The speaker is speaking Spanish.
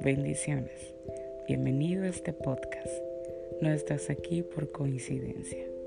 Bendiciones. Bienvenido a este podcast. No estás aquí por coincidencia.